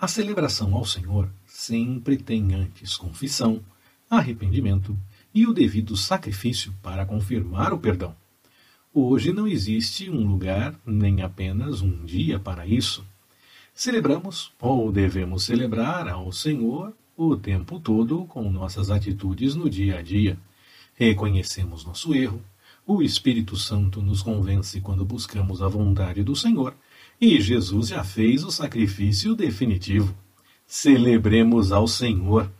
A celebração ao Senhor sempre tem antes confissão, arrependimento e o devido sacrifício para confirmar o perdão. Hoje não existe um lugar nem apenas um dia para isso. Celebramos, ou devemos celebrar, ao Senhor o tempo todo com nossas atitudes no dia a dia. Reconhecemos nosso erro, o Espírito Santo nos convence quando buscamos a vontade do Senhor, e Jesus já fez o sacrifício definitivo. Celebremos ao Senhor.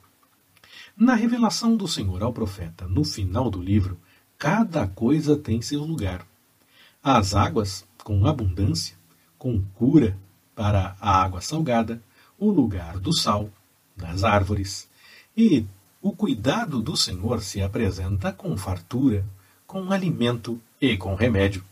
Na revelação do Senhor ao profeta, no final do livro, cada coisa tem seu lugar. As águas, com abundância, com cura para a água salgada, o lugar do sal, das árvores. E o cuidado do Senhor se apresenta com fartura, com alimento e com remédio.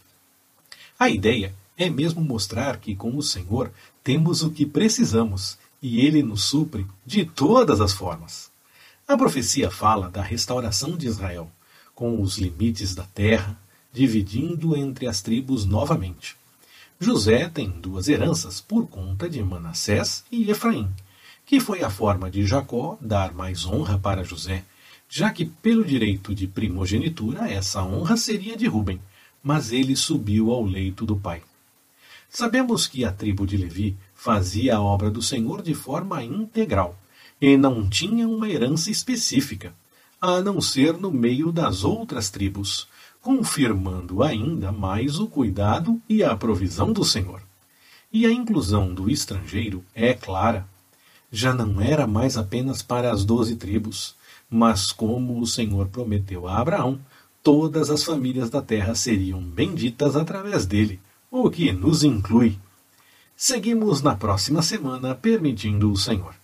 A ideia é mesmo mostrar que com o Senhor temos o que precisamos e ele nos supre de todas as formas. A profecia fala da restauração de Israel, com os limites da terra, dividindo entre as tribos novamente. José tem duas heranças por conta de Manassés e Efraim, que foi a forma de Jacó dar mais honra para José, já que pelo direito de primogenitura essa honra seria de Ruben, mas ele subiu ao leito do pai. Sabemos que a tribo de Levi fazia a obra do Senhor de forma integral e não tinha uma herança específica, a não ser no meio das outras tribos, confirmando ainda mais o cuidado e a provisão do Senhor. E a inclusão do estrangeiro é clara. Já não era mais apenas para as doze tribos, mas como o Senhor prometeu a Abraão, todas as famílias da terra seriam benditas através dele, o que nos inclui. Seguimos na próxima semana, permitindo o Senhor.